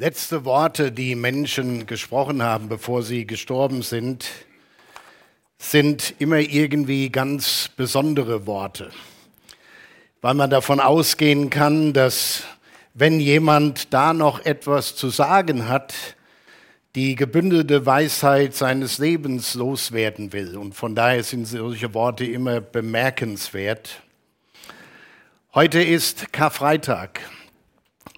Letzte Worte, die Menschen gesprochen haben, bevor sie gestorben sind, sind immer irgendwie ganz besondere Worte, weil man davon ausgehen kann, dass wenn jemand da noch etwas zu sagen hat, die gebündelte Weisheit seines Lebens loswerden will. Und von daher sind solche Worte immer bemerkenswert. Heute ist Karfreitag.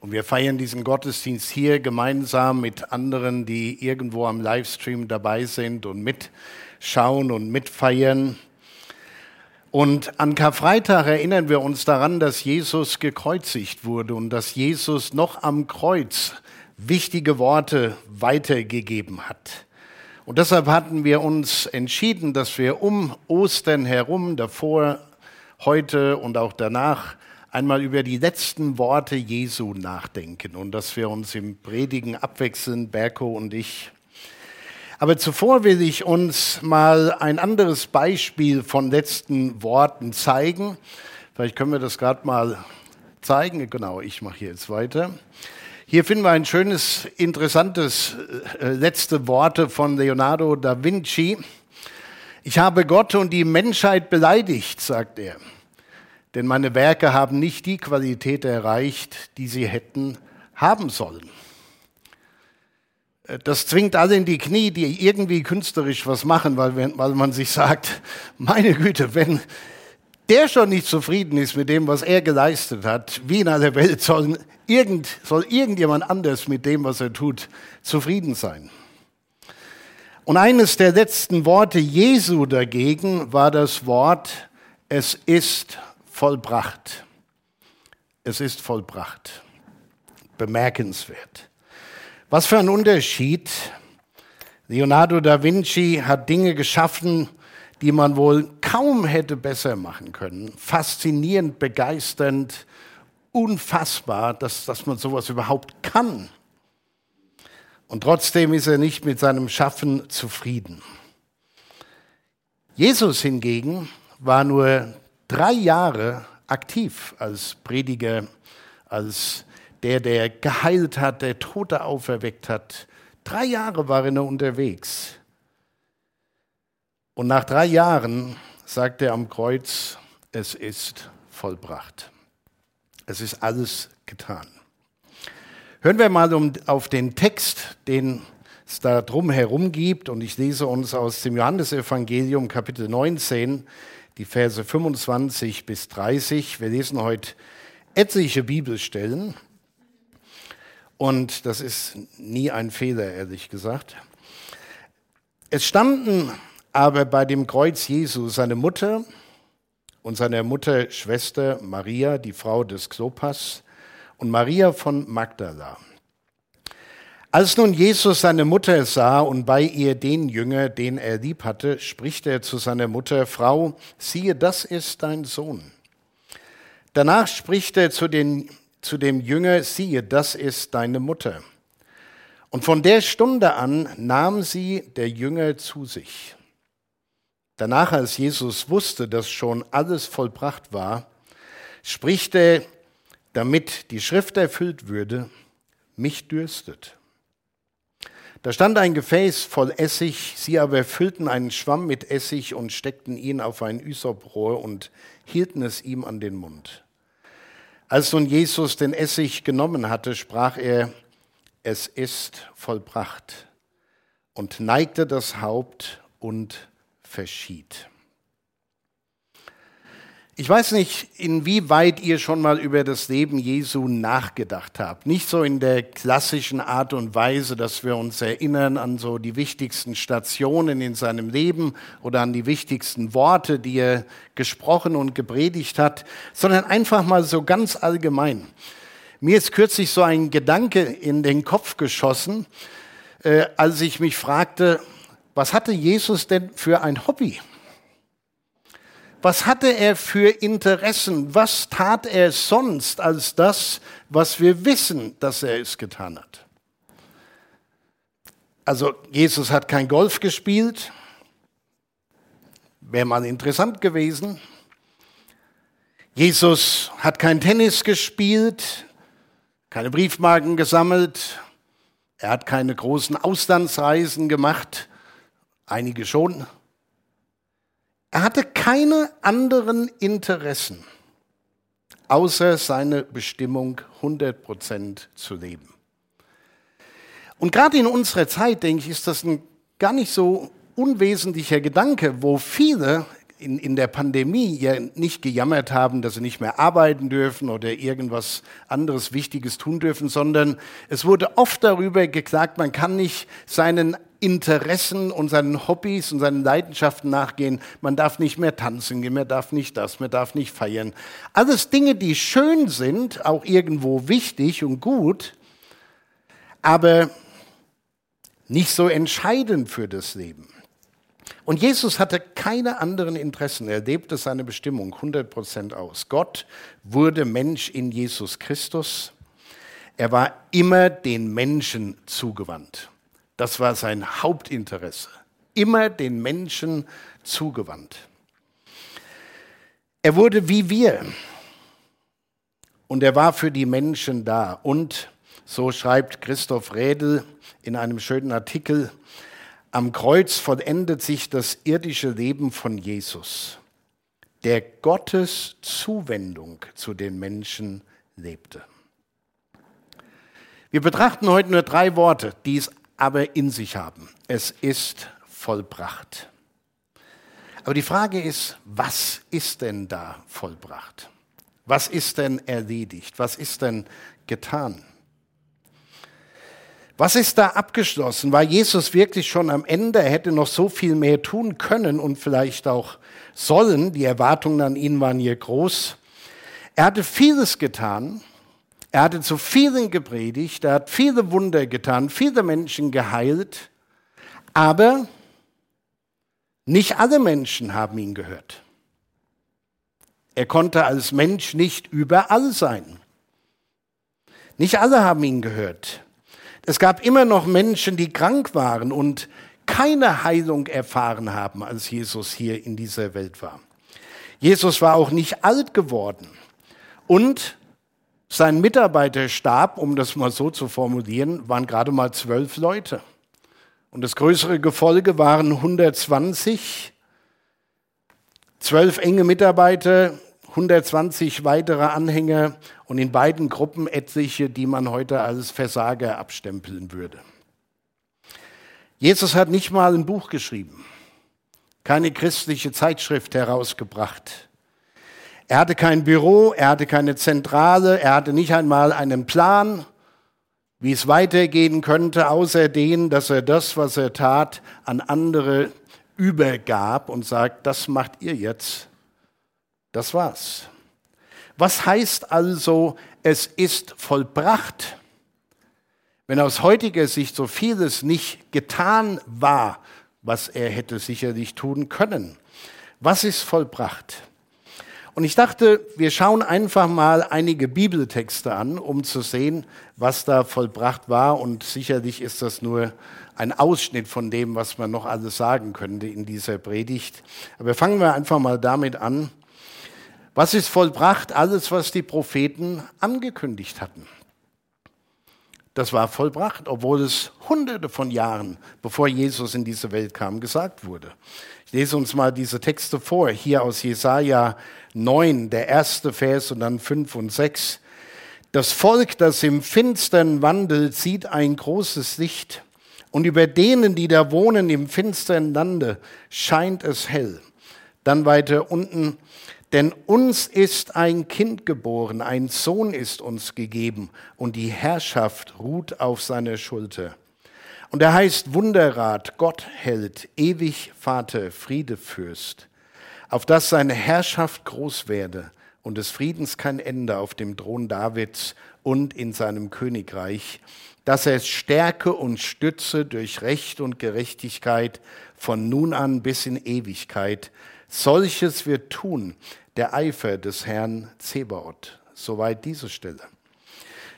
Und wir feiern diesen Gottesdienst hier gemeinsam mit anderen, die irgendwo am Livestream dabei sind und mitschauen und mitfeiern. Und an Karfreitag erinnern wir uns daran, dass Jesus gekreuzigt wurde und dass Jesus noch am Kreuz wichtige Worte weitergegeben hat. Und deshalb hatten wir uns entschieden, dass wir um Ostern herum, davor, heute und auch danach, einmal über die letzten Worte Jesu nachdenken und dass wir uns im Predigen abwechseln, Berko und ich. Aber zuvor will ich uns mal ein anderes Beispiel von letzten Worten zeigen. Vielleicht können wir das gerade mal zeigen. Genau, ich mache hier jetzt weiter. Hier finden wir ein schönes, interessantes äh, letzte Worte von Leonardo da Vinci. Ich habe Gott und die Menschheit beleidigt, sagt er denn meine Werke haben nicht die Qualität erreicht, die sie hätten haben sollen. Äh, das zwingt alle in die Knie, die irgendwie künstlerisch was machen, weil, weil man sich sagt, meine Güte, wenn der schon nicht zufrieden ist mit dem, was er geleistet hat, wie in aller Welt soll, irgend, soll irgendjemand anders mit dem, was er tut, zufrieden sein. Und eines der letzten Worte Jesu dagegen war das Wort, es ist vollbracht. Es ist vollbracht. Bemerkenswert. Was für ein Unterschied. Leonardo da Vinci hat Dinge geschaffen, die man wohl kaum hätte besser machen können. Faszinierend, begeisternd, unfassbar, dass, dass man sowas überhaupt kann. Und trotzdem ist er nicht mit seinem Schaffen zufrieden. Jesus hingegen war nur drei Jahre aktiv als Prediger, als der, der geheilt hat, der Tote auferweckt hat. Drei Jahre war er unterwegs. Und nach drei Jahren sagt er am Kreuz, es ist vollbracht. Es ist alles getan. Hören wir mal um, auf den Text, den es da drum herum gibt. Und ich lese uns aus dem Johannesevangelium Kapitel 19 die Verse 25 bis 30. Wir lesen heute etliche Bibelstellen. Und das ist nie ein Fehler, ehrlich gesagt. Es standen aber bei dem Kreuz Jesu seine Mutter und seine Mutterschwester Maria, die Frau des Klopas, und Maria von Magdala. Als nun Jesus seine Mutter sah und bei ihr den Jünger, den er lieb hatte, spricht er zu seiner Mutter, Frau, siehe, das ist dein Sohn. Danach spricht er zu, den, zu dem Jünger, siehe, das ist deine Mutter. Und von der Stunde an nahm sie der Jünger zu sich. Danach, als Jesus wusste, dass schon alles vollbracht war, spricht er, damit die Schrift erfüllt würde, mich dürstet. Da stand ein Gefäß voll Essig, sie aber füllten einen Schwamm mit Essig und steckten ihn auf ein Üsoprohr und hielten es ihm an den Mund. Als nun Jesus den Essig genommen hatte, sprach er, es ist vollbracht und neigte das Haupt und verschied. Ich weiß nicht, inwieweit ihr schon mal über das Leben Jesu nachgedacht habt. Nicht so in der klassischen Art und Weise, dass wir uns erinnern an so die wichtigsten Stationen in seinem Leben oder an die wichtigsten Worte, die er gesprochen und gepredigt hat, sondern einfach mal so ganz allgemein. Mir ist kürzlich so ein Gedanke in den Kopf geschossen, äh, als ich mich fragte, was hatte Jesus denn für ein Hobby? Was hatte er für Interessen? Was tat er sonst als das, was wir wissen, dass er es getan hat? Also Jesus hat kein Golf gespielt, wäre mal interessant gewesen. Jesus hat kein Tennis gespielt, keine Briefmarken gesammelt, Er hat keine großen Auslandsreisen gemacht, einige schon. Er hatte keine anderen Interessen, außer seine Bestimmung 100 Prozent zu leben. Und gerade in unserer Zeit, denke ich, ist das ein gar nicht so unwesentlicher Gedanke, wo viele in, in der Pandemie ja nicht gejammert haben, dass sie nicht mehr arbeiten dürfen oder irgendwas anderes Wichtiges tun dürfen, sondern es wurde oft darüber geklagt, man kann nicht seinen Interessen und seinen Hobbys und seinen Leidenschaften nachgehen. Man darf nicht mehr tanzen gehen, man darf nicht das, man darf nicht feiern. Alles Dinge, die schön sind, auch irgendwo wichtig und gut, aber nicht so entscheidend für das Leben. Und Jesus hatte keine anderen Interessen. Er lebte seine Bestimmung 100% aus. Gott wurde Mensch in Jesus Christus. Er war immer den Menschen zugewandt. Das war sein Hauptinteresse. Immer den Menschen zugewandt. Er wurde wie wir. Und er war für die Menschen da. Und so schreibt Christoph Rädel in einem schönen Artikel, am Kreuz vollendet sich das irdische Leben von Jesus, der Gottes Zuwendung zu den Menschen lebte. Wir betrachten heute nur drei Worte, die es aber in sich haben. Es ist vollbracht. Aber die Frage ist, was ist denn da vollbracht? Was ist denn erledigt? Was ist denn getan? Was ist da abgeschlossen? War Jesus wirklich schon am Ende? Er hätte noch so viel mehr tun können und vielleicht auch sollen. Die Erwartungen an ihn waren hier groß. Er hatte vieles getan. Er hatte zu vielen gepredigt. Er hat viele Wunder getan, viele Menschen geheilt. Aber nicht alle Menschen haben ihn gehört. Er konnte als Mensch nicht überall sein. Nicht alle haben ihn gehört. Es gab immer noch Menschen, die krank waren und keine Heilung erfahren haben, als Jesus hier in dieser Welt war. Jesus war auch nicht alt geworden. Und sein Mitarbeiterstab, um das mal so zu formulieren, waren gerade mal zwölf Leute. Und das größere Gefolge waren 120, zwölf enge Mitarbeiter, 120 weitere Anhänger und in beiden Gruppen etliche, die man heute als Versager abstempeln würde. Jesus hat nicht mal ein Buch geschrieben, keine christliche Zeitschrift herausgebracht. Er hatte kein Büro, er hatte keine Zentrale, er hatte nicht einmal einen Plan, wie es weitergehen könnte, außer den, dass er das, was er tat, an andere übergab und sagt, das macht ihr jetzt. Das war's. Was heißt also, es ist vollbracht? Wenn aus heutiger Sicht so vieles nicht getan war, was er hätte sicherlich tun können. Was ist vollbracht? Und ich dachte, wir schauen einfach mal einige Bibeltexte an, um zu sehen, was da vollbracht war. Und sicherlich ist das nur ein Ausschnitt von dem, was man noch alles sagen könnte in dieser Predigt. Aber fangen wir einfach mal damit an, was ist vollbracht? Alles, was die Propheten angekündigt hatten. Das war vollbracht, obwohl es hunderte von Jahren, bevor Jesus in diese Welt kam, gesagt wurde. Ich lese uns mal diese Texte vor, hier aus Jesaja 9, der erste Vers und dann 5 und 6. Das Volk, das im Finstern wandelt, sieht ein großes Licht. Und über denen, die da wohnen im finstern Lande, scheint es hell. Dann weiter unten, denn uns ist ein Kind geboren, ein Sohn ist uns gegeben und die Herrschaft ruht auf seiner Schulter. Und er heißt Wunderrat, Gott hält, ewig Vater, Friedefürst, auf dass seine Herrschaft groß werde und des Friedens kein Ende auf dem Thron Davids und in seinem Königreich, dass er stärke und stütze durch Recht und Gerechtigkeit von nun an bis in Ewigkeit. Solches wird tun, der Eifer des Herrn Zebaoth. Soweit diese Stelle.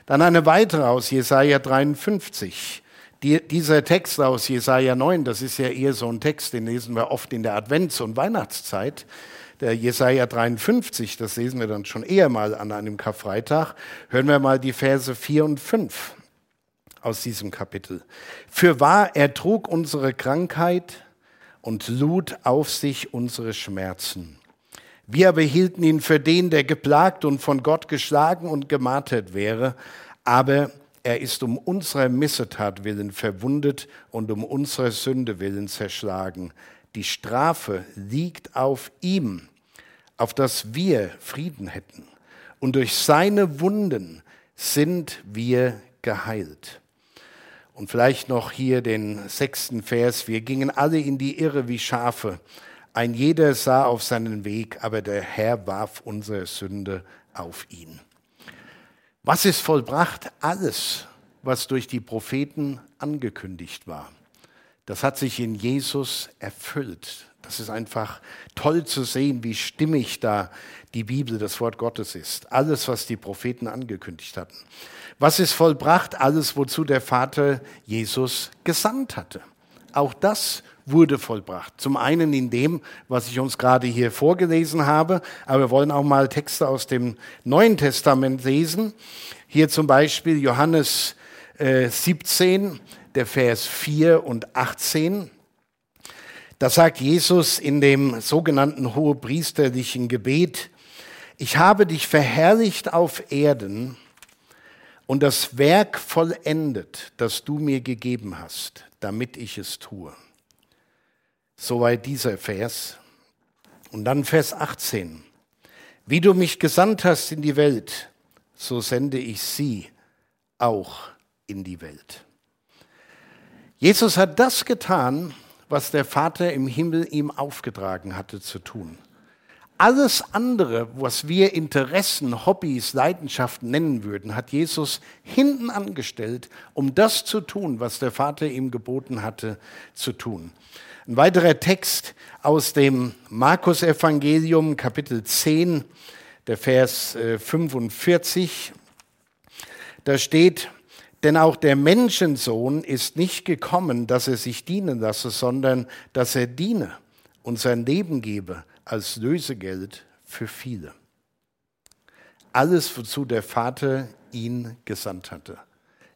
Dann eine weitere aus Jesaja 53. Die, dieser Text aus Jesaja 9, das ist ja eher so ein Text, den lesen wir oft in der Advents- und Weihnachtszeit. Der Jesaja 53, das lesen wir dann schon eher mal an einem Karfreitag. Hören wir mal die Verse 4 und 5 aus diesem Kapitel. Für wahr, er trug unsere Krankheit und lud auf sich unsere Schmerzen. Wir aber hielten ihn für den, der geplagt und von Gott geschlagen und gemartert wäre, aber er ist um unserer Missetat willen verwundet und um unserer Sünde willen zerschlagen. Die Strafe liegt auf ihm, auf dass wir Frieden hätten. Und durch seine Wunden sind wir geheilt. Und vielleicht noch hier den sechsten Vers. Wir gingen alle in die Irre wie Schafe. Ein jeder sah auf seinen Weg, aber der Herr warf unsere Sünde auf ihn. Was ist vollbracht? Alles, was durch die Propheten angekündigt war. Das hat sich in Jesus erfüllt. Das ist einfach toll zu sehen, wie stimmig da die Bibel, das Wort Gottes ist. Alles, was die Propheten angekündigt hatten. Was ist vollbracht? Alles, wozu der Vater Jesus gesandt hatte. Auch das wurde vollbracht. Zum einen in dem, was ich uns gerade hier vorgelesen habe, aber wir wollen auch mal Texte aus dem Neuen Testament lesen. Hier zum Beispiel Johannes äh, 17, der Vers 4 und 18. Da sagt Jesus in dem sogenannten hohepriesterlichen Gebet, ich habe dich verherrlicht auf Erden und das Werk vollendet, das du mir gegeben hast, damit ich es tue. Soweit dieser Vers. Und dann Vers 18. Wie du mich gesandt hast in die Welt, so sende ich sie auch in die Welt. Jesus hat das getan, was der Vater im Himmel ihm aufgetragen hatte zu tun. Alles andere, was wir Interessen, Hobbys, Leidenschaften nennen würden, hat Jesus hinten angestellt, um das zu tun, was der Vater ihm geboten hatte zu tun. Ein weiterer Text aus dem Markus-Evangelium, Kapitel 10, der Vers 45. Äh, da steht, denn auch der Menschensohn ist nicht gekommen, dass er sich dienen lasse, sondern dass er diene und sein Leben gebe als Lösegeld für viele. Alles, wozu der Vater ihn gesandt hatte.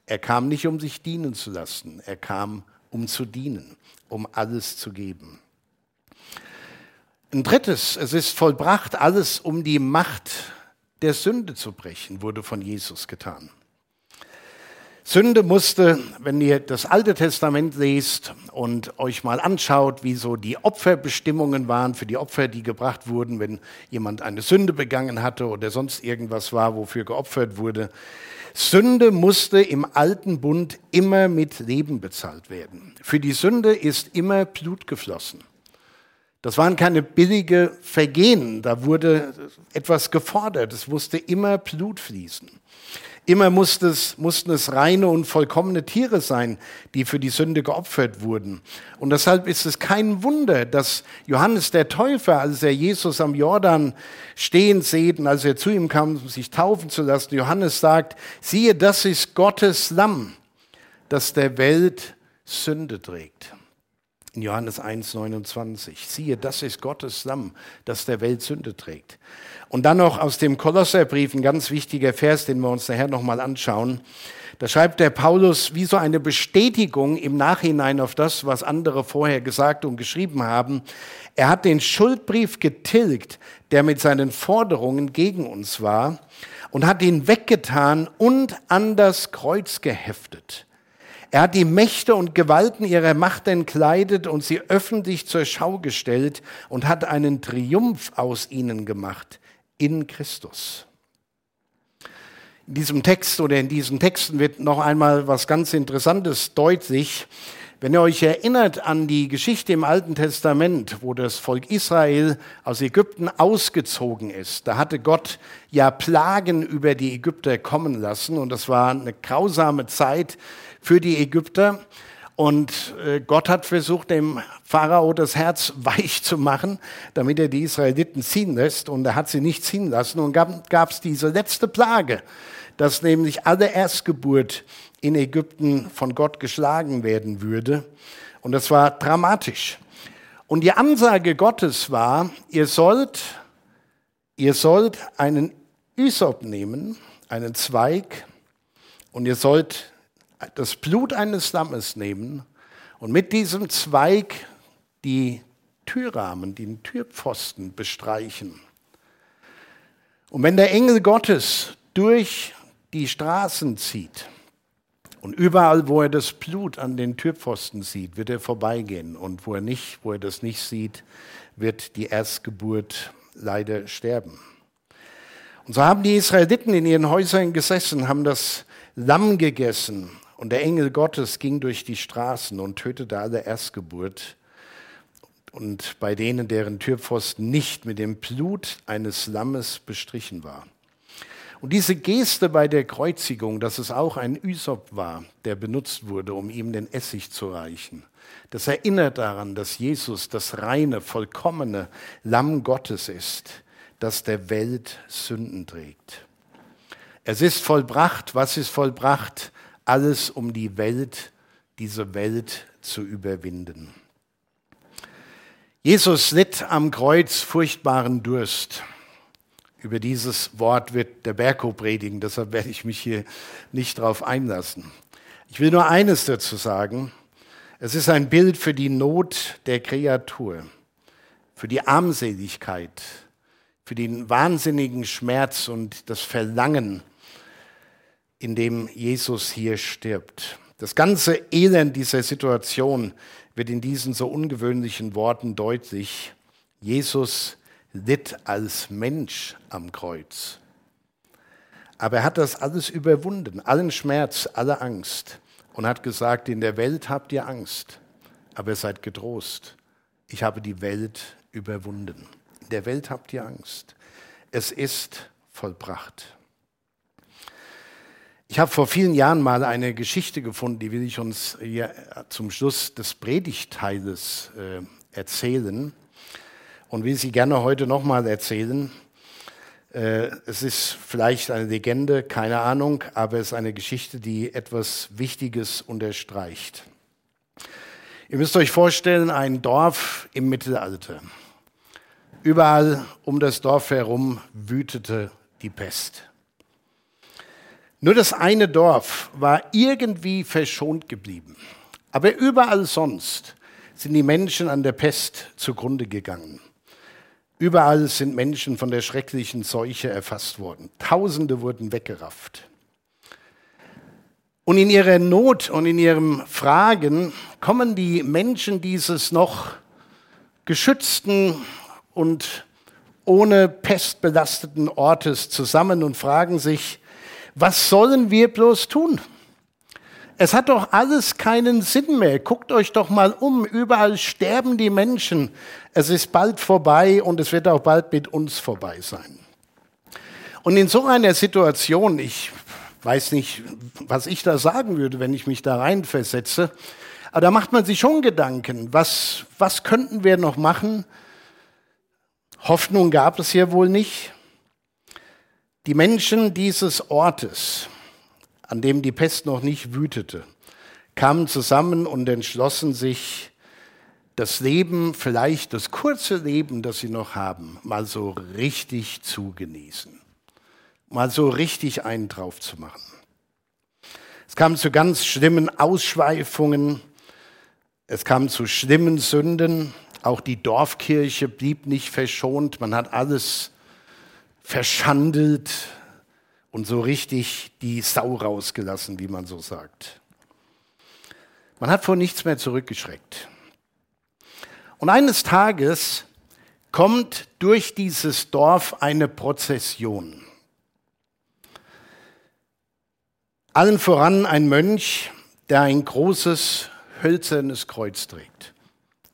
Er kam nicht, um sich dienen zu lassen, er kam, um zu dienen um alles zu geben. Ein drittes, es ist vollbracht, alles um die Macht der Sünde zu brechen, wurde von Jesus getan. Sünde musste, wenn ihr das Alte Testament lest und euch mal anschaut, wie so die Opferbestimmungen waren für die Opfer, die gebracht wurden, wenn jemand eine Sünde begangen hatte oder sonst irgendwas war, wofür geopfert wurde, Sünde musste im alten Bund immer mit Leben bezahlt werden. Für die Sünde ist immer Blut geflossen. Das waren keine billige Vergehen, da wurde etwas gefordert, es musste immer Blut fließen. Immer musste es, mussten es reine und vollkommene Tiere sein, die für die Sünde geopfert wurden. Und deshalb ist es kein Wunder, dass Johannes der Täufer, als er Jesus am Jordan stehen sieht und als er zu ihm kam, um sich taufen zu lassen, Johannes sagt, siehe, das ist Gottes Lamm, das der Welt Sünde trägt. In Johannes 1, 29. Siehe, das ist Gottes Lamm, das der Welt Sünde trägt. Und dann noch aus dem Kolosserbrief ein ganz wichtiger Vers, den wir uns nachher nochmal anschauen. Da schreibt der Paulus wie so eine Bestätigung im Nachhinein auf das, was andere vorher gesagt und geschrieben haben. Er hat den Schuldbrief getilgt, der mit seinen Forderungen gegen uns war, und hat ihn weggetan und an das Kreuz geheftet. Er hat die Mächte und Gewalten ihrer Macht entkleidet und sie öffentlich zur Schau gestellt und hat einen Triumph aus ihnen gemacht in Christus. In diesem Text oder in diesen Texten wird noch einmal was ganz Interessantes deutlich. Wenn ihr euch erinnert an die Geschichte im Alten Testament, wo das Volk Israel aus Ägypten ausgezogen ist, da hatte Gott ja Plagen über die Ägypter kommen lassen und das war eine grausame Zeit für die Ägypter. Und äh, Gott hat versucht, dem Pharao das Herz weich zu machen, damit er die Israeliten ziehen lässt. Und er hat sie nicht ziehen lassen. Und gab es diese letzte Plage, dass nämlich alle Erstgeburt in Ägypten von Gott geschlagen werden würde. Und das war dramatisch. Und die Ansage Gottes war, ihr sollt, ihr sollt einen Ysop nehmen, einen Zweig, und ihr sollt das Blut eines Lammes nehmen und mit diesem Zweig die Türrahmen, den Türpfosten bestreichen. Und wenn der Engel Gottes durch die Straßen zieht und überall, wo er das Blut an den Türpfosten sieht, wird er vorbeigehen. Und wo er nicht, wo er das nicht sieht, wird die Erstgeburt leider sterben. Und so haben die Israeliten in ihren Häusern gesessen, haben das Lamm gegessen und der Engel Gottes ging durch die Straßen und tötete alle Erstgeburt. Und bei denen, deren Türpfosten nicht mit dem Blut eines Lammes bestrichen war. Und diese Geste bei der Kreuzigung, dass es auch ein Ysop war, der benutzt wurde, um ihm den Essig zu reichen, das erinnert daran, dass Jesus das reine, vollkommene Lamm Gottes ist, das der Welt Sünden trägt. Es ist vollbracht. Was ist vollbracht? Alles um die Welt, diese Welt zu überwinden. Jesus litt am Kreuz furchtbaren Durst. Über dieses Wort wird der Berko predigen, deshalb werde ich mich hier nicht darauf einlassen. Ich will nur eines dazu sagen. Es ist ein Bild für die Not der Kreatur, für die Armseligkeit, für den wahnsinnigen Schmerz und das Verlangen in dem Jesus hier stirbt. Das ganze Elend dieser Situation wird in diesen so ungewöhnlichen Worten deutlich. Jesus litt als Mensch am Kreuz. Aber er hat das alles überwunden, allen Schmerz, alle Angst und hat gesagt, in der Welt habt ihr Angst, aber seid getrost. Ich habe die Welt überwunden. In der Welt habt ihr Angst. Es ist vollbracht. Ich habe vor vielen Jahren mal eine Geschichte gefunden, die will ich uns hier zum Schluss des Predigtteiles äh, erzählen und will sie gerne heute nochmal erzählen. Äh, es ist vielleicht eine Legende, keine Ahnung, aber es ist eine Geschichte, die etwas Wichtiges unterstreicht. Ihr müsst euch vorstellen, ein Dorf im Mittelalter. Überall um das Dorf herum wütete die Pest. Nur das eine Dorf war irgendwie verschont geblieben. Aber überall sonst sind die Menschen an der Pest zugrunde gegangen. Überall sind Menschen von der schrecklichen Seuche erfasst worden. Tausende wurden weggerafft. Und in ihrer Not und in ihrem Fragen kommen die Menschen dieses noch geschützten und ohne Pest belasteten Ortes zusammen und fragen sich, was sollen wir bloß tun? Es hat doch alles keinen Sinn mehr. Guckt euch doch mal um. Überall sterben die Menschen. Es ist bald vorbei und es wird auch bald mit uns vorbei sein. Und in so einer Situation, ich weiß nicht, was ich da sagen würde, wenn ich mich da reinversetze, aber da macht man sich schon Gedanken, was, was könnten wir noch machen? Hoffnung gab es hier wohl nicht. Die Menschen dieses Ortes, an dem die Pest noch nicht wütete, kamen zusammen und entschlossen sich, das Leben, vielleicht das kurze Leben, das sie noch haben, mal so richtig zu genießen. Mal so richtig einen drauf zu machen. Es kam zu ganz schlimmen Ausschweifungen. Es kam zu schlimmen Sünden. Auch die Dorfkirche blieb nicht verschont. Man hat alles verschandelt und so richtig die Sau rausgelassen, wie man so sagt. Man hat vor nichts mehr zurückgeschreckt. Und eines Tages kommt durch dieses Dorf eine Prozession. Allen voran ein Mönch, der ein großes hölzernes Kreuz trägt.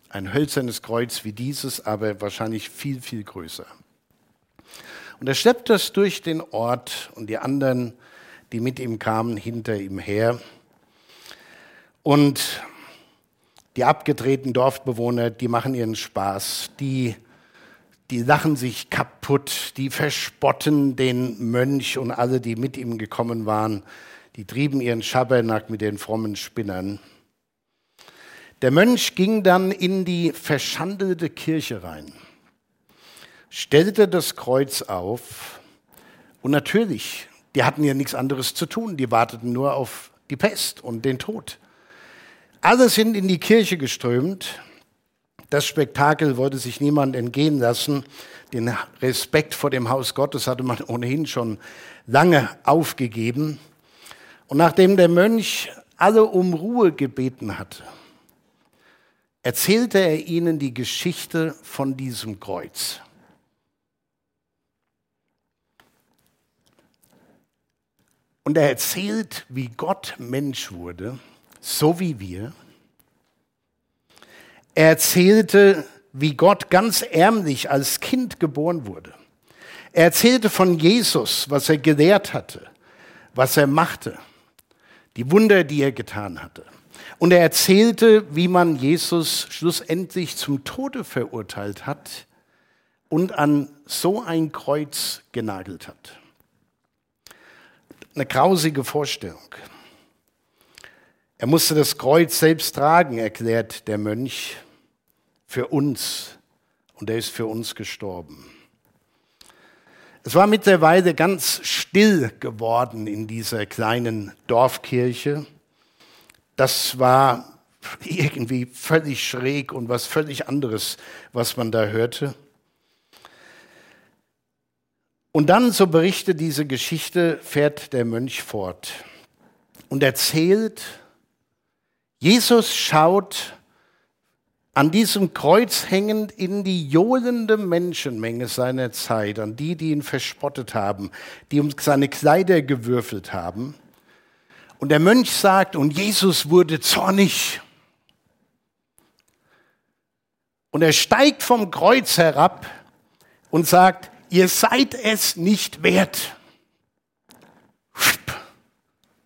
Ein hölzernes Kreuz wie dieses, aber wahrscheinlich viel, viel größer. Und er schleppt das durch den Ort und die anderen, die mit ihm kamen, hinter ihm her. Und die abgedrehten Dorfbewohner, die machen ihren Spaß, die, die lachen sich kaputt, die verspotten den Mönch und alle, die mit ihm gekommen waren, die trieben ihren Schabernack mit den frommen Spinnern. Der Mönch ging dann in die verschandelte Kirche rein stellte das Kreuz auf und natürlich, die hatten ja nichts anderes zu tun, die warteten nur auf die Pest und den Tod. Alle sind in die Kirche geströmt. Das Spektakel wollte sich niemand entgehen lassen. Den Respekt vor dem Haus Gottes hatte man ohnehin schon lange aufgegeben. Und nachdem der Mönch alle um Ruhe gebeten hatte, erzählte er ihnen die Geschichte von diesem Kreuz. Und er erzählt, wie Gott Mensch wurde, so wie wir. Er erzählte, wie Gott ganz ärmlich als Kind geboren wurde. Er erzählte von Jesus, was er gelehrt hatte, was er machte, die Wunder, die er getan hatte. Und er erzählte, wie man Jesus schlussendlich zum Tode verurteilt hat und an so ein Kreuz genagelt hat. Eine grausige Vorstellung. Er musste das Kreuz selbst tragen, erklärt der Mönch, für uns. Und er ist für uns gestorben. Es war mittlerweile ganz still geworden in dieser kleinen Dorfkirche. Das war irgendwie völlig schräg und was völlig anderes, was man da hörte. Und dann, so berichtet diese Geschichte, fährt der Mönch fort und erzählt, Jesus schaut an diesem Kreuz hängend in die johlende Menschenmenge seiner Zeit, an die, die ihn verspottet haben, die um seine Kleider gewürfelt haben. Und der Mönch sagt, und Jesus wurde zornig. Und er steigt vom Kreuz herab und sagt, ihr seid es nicht wert.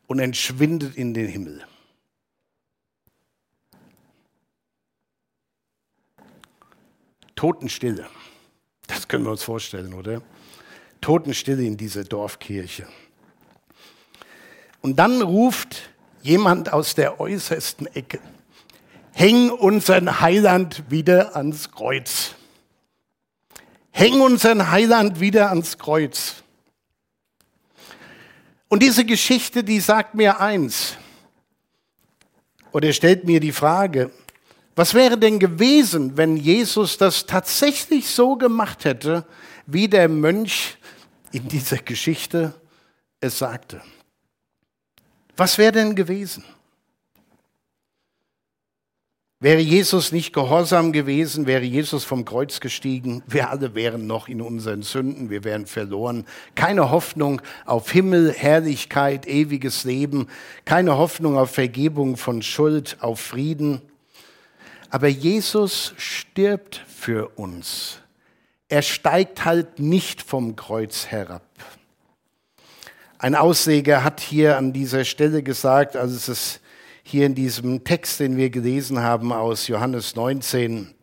Und entschwindet in den Himmel. Totenstille. Das können wir uns vorstellen, oder? Totenstille in dieser Dorfkirche. Und dann ruft jemand aus der äußersten Ecke, häng unseren Heiland wieder ans Kreuz. Häng unseren Heiland wieder ans Kreuz. Und diese Geschichte, die sagt mir eins, oder stellt mir die Frage, was wäre denn gewesen, wenn Jesus das tatsächlich so gemacht hätte, wie der Mönch in dieser Geschichte es sagte? Was wäre denn gewesen? Wäre Jesus nicht gehorsam gewesen, wäre Jesus vom Kreuz gestiegen, wir alle wären noch in unseren Sünden, wir wären verloren. Keine Hoffnung auf Himmel, Herrlichkeit, ewiges Leben, keine Hoffnung auf Vergebung von Schuld, auf Frieden. Aber Jesus stirbt für uns. Er steigt halt nicht vom Kreuz herab. Ein Ausleger hat hier an dieser Stelle gesagt, also es ist hier in diesem Text, den wir gelesen haben aus Johannes 19,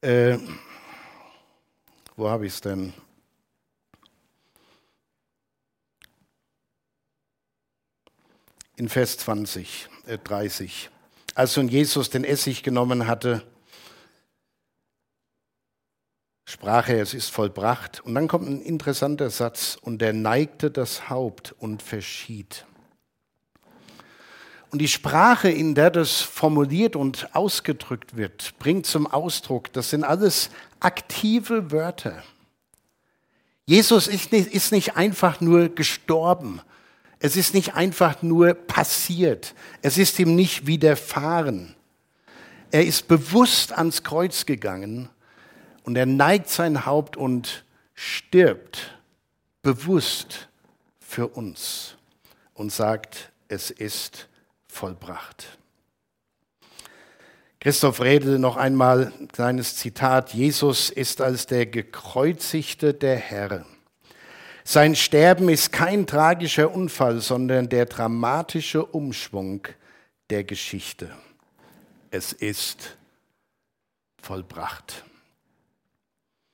äh, wo habe ich es denn? In Vers 20, äh, 30. Als nun Jesus den Essig genommen hatte, sprach er, es ist vollbracht. Und dann kommt ein interessanter Satz, und er neigte das Haupt und verschied. Und die Sprache, in der das formuliert und ausgedrückt wird, bringt zum Ausdruck, das sind alles aktive Wörter. Jesus ist nicht, ist nicht einfach nur gestorben, es ist nicht einfach nur passiert. Es ist ihm nicht widerfahren. Er ist bewusst ans Kreuz gegangen und er neigt sein Haupt und stirbt bewusst für uns und sagt, es ist vollbracht. Christoph Redel noch einmal ein kleines Zitat. Jesus ist als der gekreuzigte der Herr sein Sterben ist kein tragischer Unfall, sondern der dramatische Umschwung der Geschichte. Es ist vollbracht.